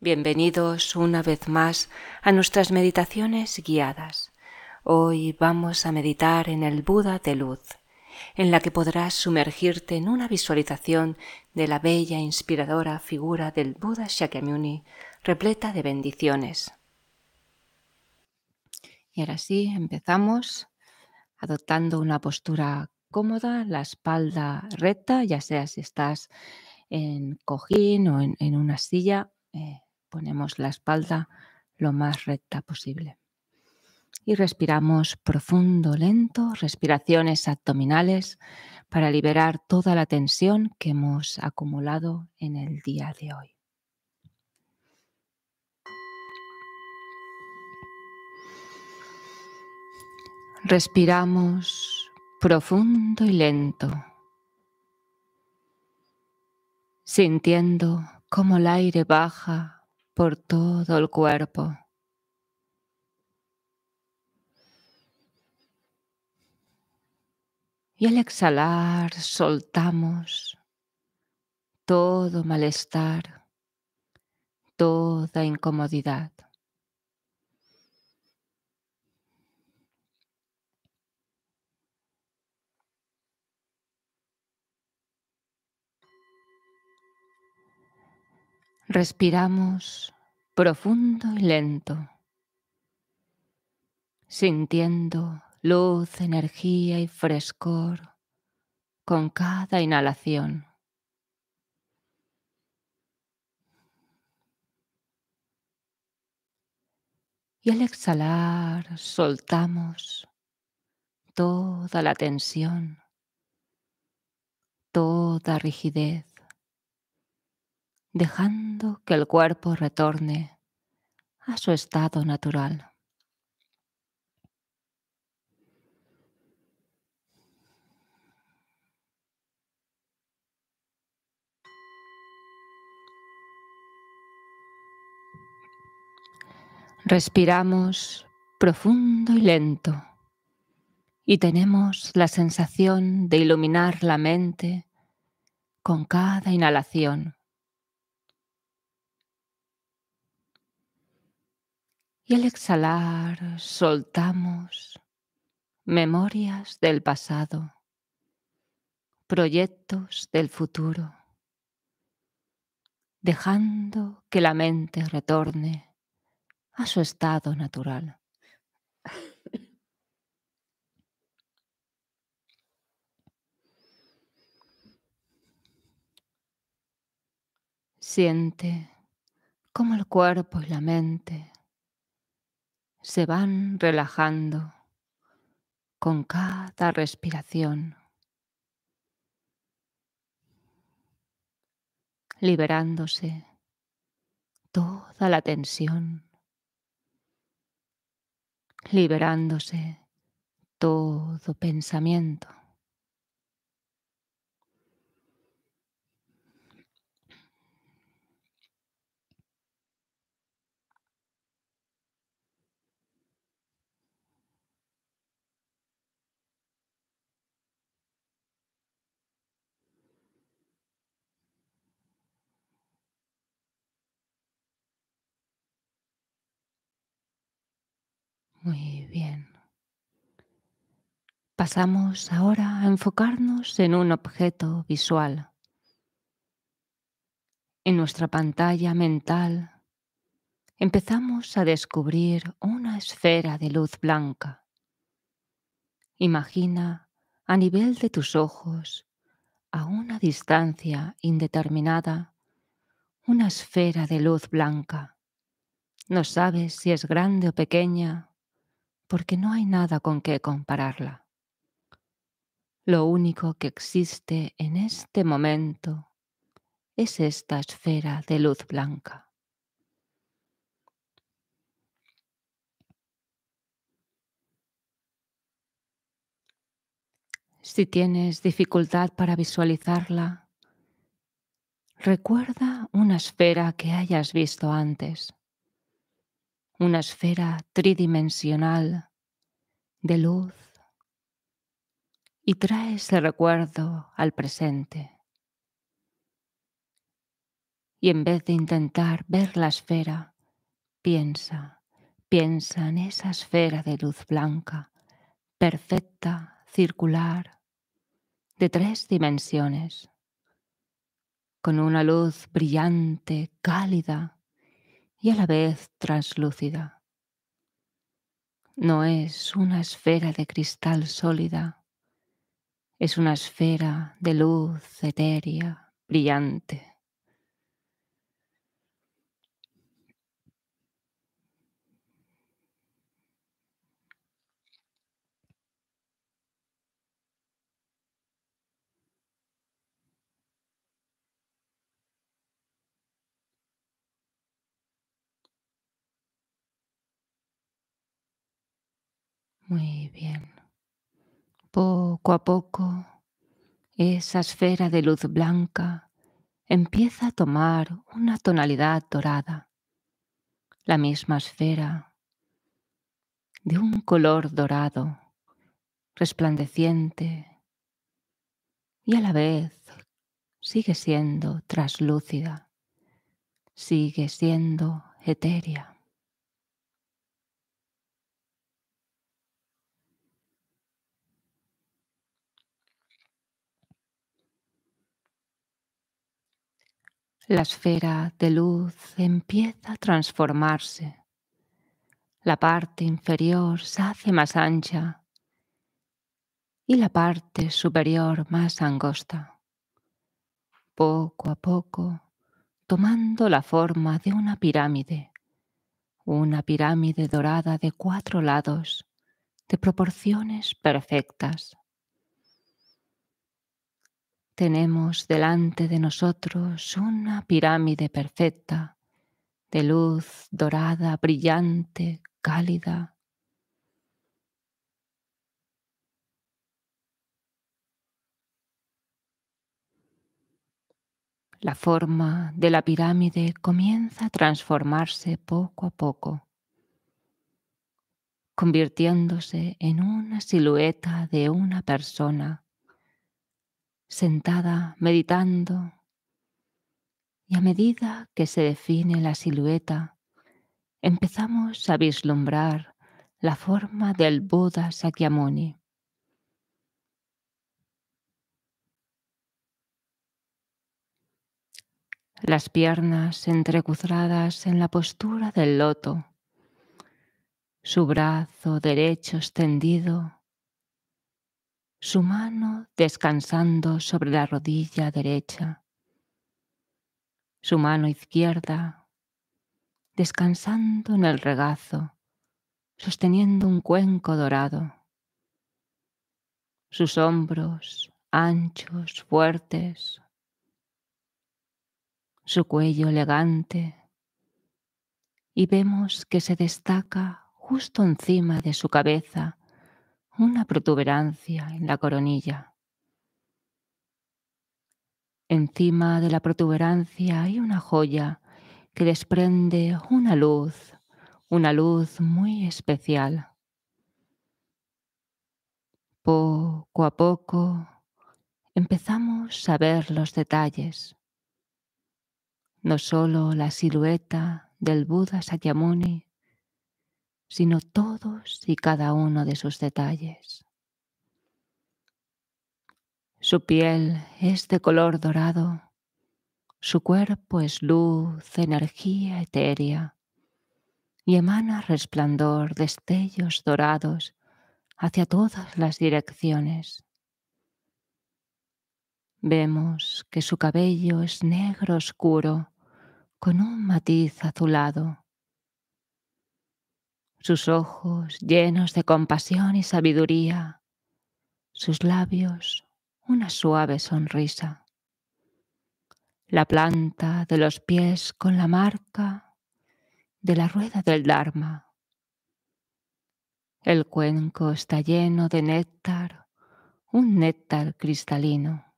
Bienvenidos una vez más a nuestras meditaciones guiadas. Hoy vamos a meditar en el Buda de luz, en la que podrás sumergirte en una visualización de la bella e inspiradora figura del Buda Shakyamuni, repleta de bendiciones. Y ahora sí, empezamos adoptando una postura cómoda, la espalda recta, ya sea si estás en cojín o en, una silla. Eh, Ponemos la espalda lo más recta posible. Y respiramos profundo, lento, respiraciones abdominales para liberar toda la tensión que hemos acumulado en el día de hoy. Respiramos profundo y lento, sintiendo cómo el aire baja por todo el cuerpo. Y al exhalar soltamos todo malestar, toda incomodidad. Respiramos profundo y lento, sintiendo luz, energía y frescor con cada inhalación. Y al exhalar soltamos toda la tensión, toda rigidez dejando que el cuerpo retorne a su estado natural. Respiramos profundo y lento y tenemos la sensación de iluminar la mente con cada inhalación. Y al exhalar soltamos memorias del pasado, proyectos del futuro, dejando que la mente retorne a su estado natural. Siente cómo el cuerpo y la mente se van relajando con cada respiración, liberándose toda la tensión, liberándose todo pensamiento. Muy bien. Pasamos ahora a enfocarnos en un objeto visual. En nuestra pantalla mental empezamos a descubrir una esfera de luz blanca. Imagina a nivel de tus ojos, a una distancia indeterminada, una esfera de luz blanca. No sabes si es grande o pequeña, porque no hay nada con qué compararla. Lo único que existe en este momento es esta esfera de luz blanca. Si tienes dificultad para visualizarla, recuerda una esfera que hayas visto antes una esfera tridimensional de luz y trae ese recuerdo al presente. Y en vez de intentar ver la esfera, piensa, piensa en esa esfera de luz blanca, perfecta, circular, de tres dimensiones, con una luz brillante, cálida y a la vez translúcida. No es una esfera de cristal sólida, es una esfera de luz etérea, brillante. Muy bien. Poco a poco, esa esfera de luz blanca empieza a tomar una tonalidad dorada, la misma esfera de un color dorado, resplandeciente y a la vez sigue siendo traslúcida, sigue siendo etérea. La esfera de luz empieza a transformarse. La parte inferior se hace más ancha y la parte superior más angosta. Poco a poco, tomando la forma de una pirámide, una pirámide dorada de cuatro lados, de proporciones perfectas tenemos delante de nosotros una pirámide perfecta de luz dorada, brillante, cálida. La forma de la pirámide comienza a transformarse poco a poco, convirtiéndose en una silueta de una persona sentada meditando y a medida que se define la silueta, empezamos a vislumbrar la forma del Buda Sakyamuni. Las piernas entrecruzadas en la postura del loto, su brazo derecho extendido su mano descansando sobre la rodilla derecha, su mano izquierda descansando en el regazo, sosteniendo un cuenco dorado, sus hombros anchos, fuertes, su cuello elegante, y vemos que se destaca justo encima de su cabeza una protuberancia en la coronilla. Encima de la protuberancia hay una joya que desprende una luz, una luz muy especial. Poco a poco empezamos a ver los detalles, no solo la silueta del Buda Sakyamuni, sino todos y cada uno de sus detalles. Su piel es de color dorado, su cuerpo es luz, energía etérea y emana resplandor, destellos dorados hacia todas las direcciones. Vemos que su cabello es negro oscuro con un matiz azulado sus ojos llenos de compasión y sabiduría, sus labios una suave sonrisa, la planta de los pies con la marca de la rueda del Dharma. El cuenco está lleno de néctar, un néctar cristalino,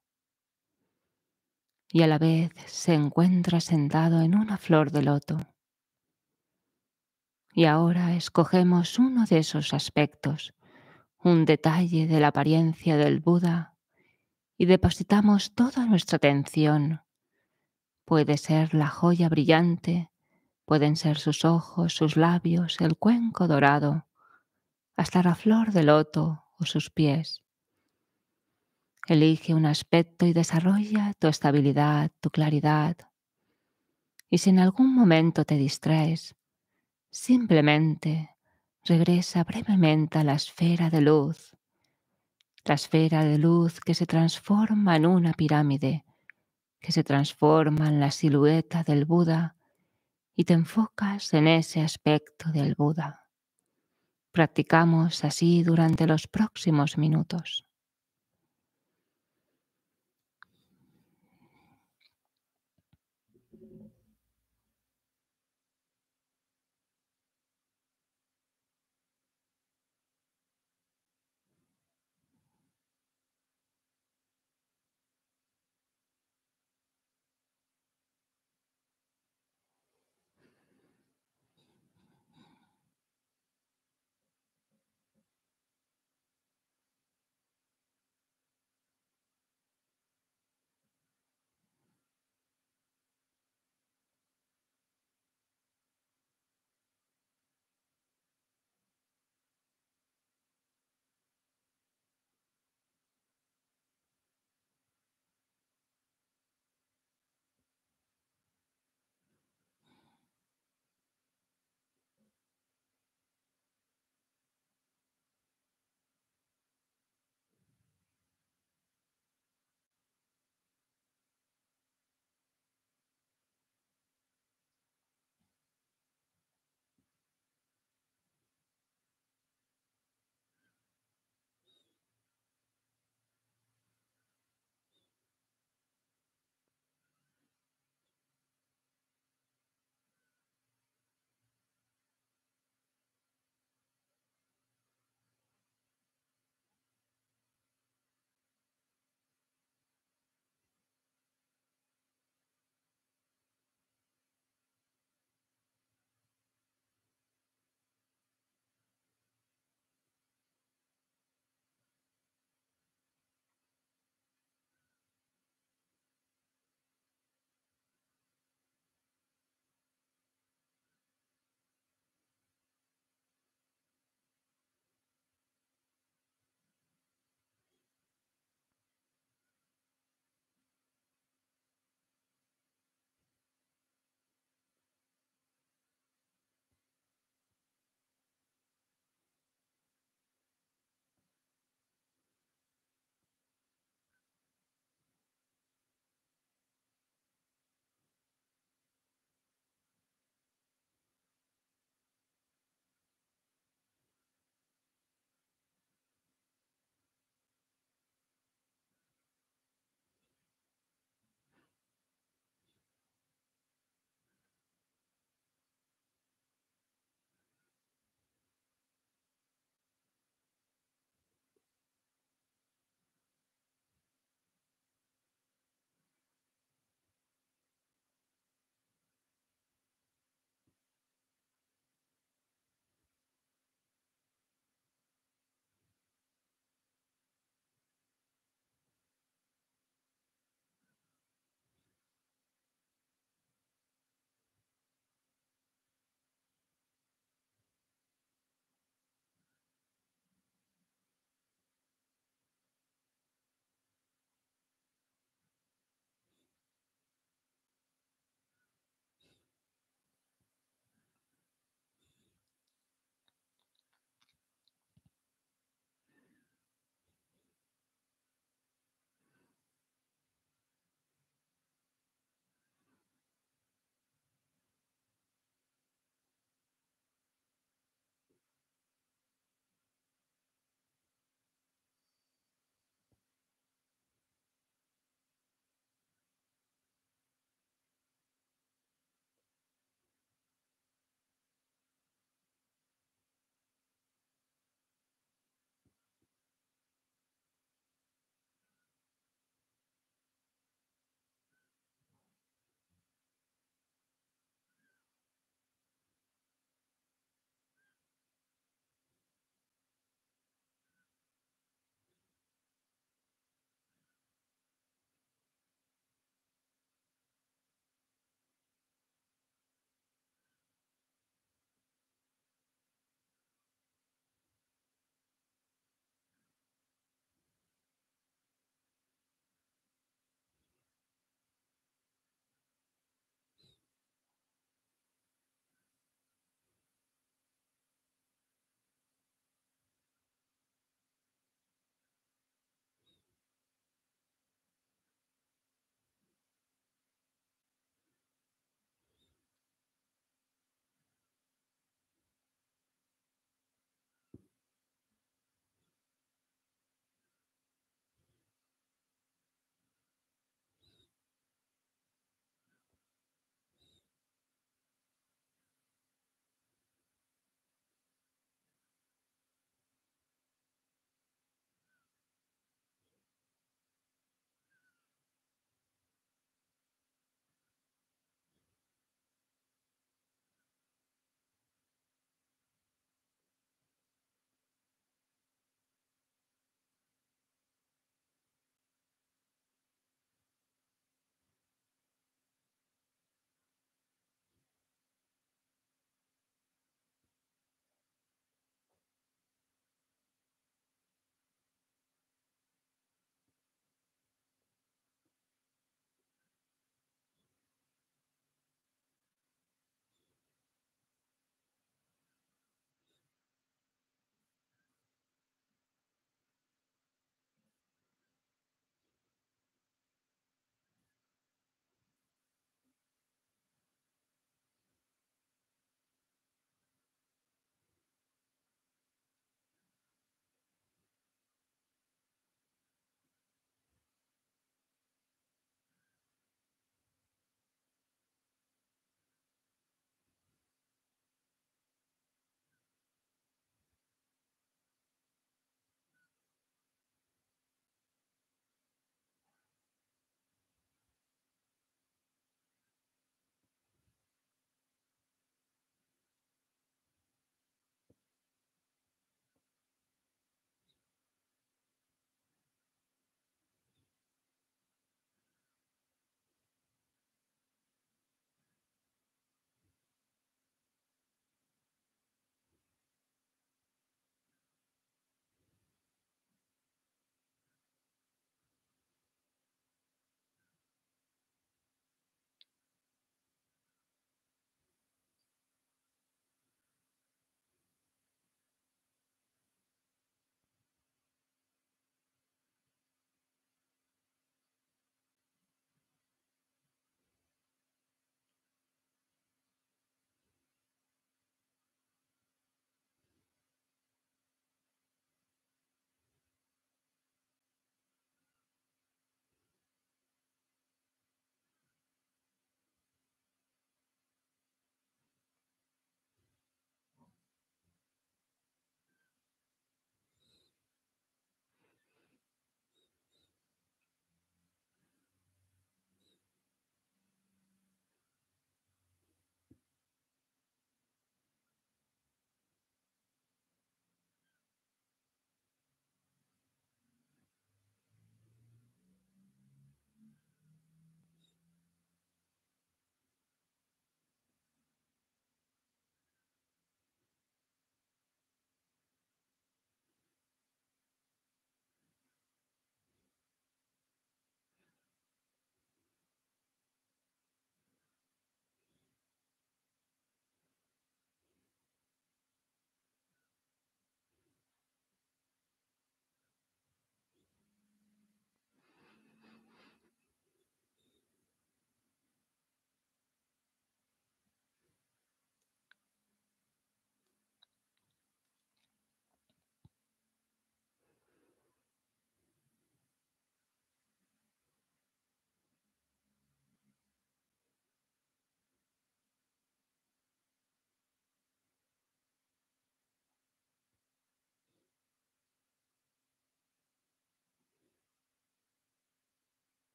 y a la vez se encuentra sentado en una flor de loto. Y ahora escogemos uno de esos aspectos, un detalle de la apariencia del Buda, y depositamos toda nuestra atención Puede ser la joya brillante, pueden ser sus ojos, sus labios, el cuenco dorado, hasta la flor de loto o sus pies. Elige un aspecto y desarrolla tu estabilidad, tu claridad. Y si en algún momento te distraes, simplemente regresa brevemente a la esfera de luz, la esfera de luz que se transforma en una pirámide, que se transforma en la silueta del Buda y te enfocas en ese aspecto del Buda. Practicamos así durante los próximos minutos.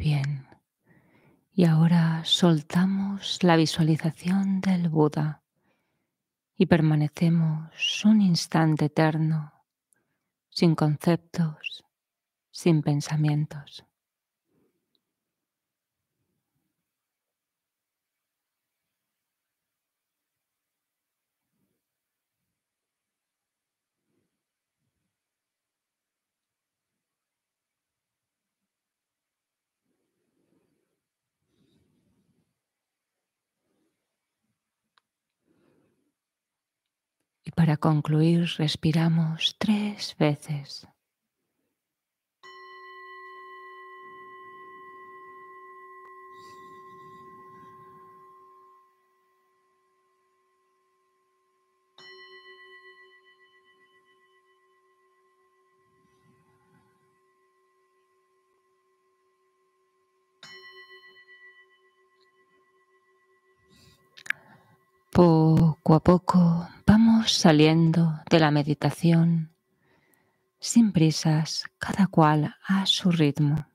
Bien. Y ahora soltamos la visualización del Buda y permanecemos un instante eterno, sin conceptos, sin pensamientos. Y para concluir, respiramos tres veces. Poco a poco vamos saliendo de la meditación sin prisas, cada cual a su ritmo.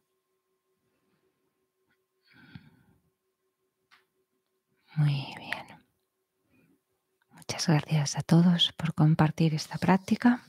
Muy bien. Muchas gracias a todos por compartir esta práctica.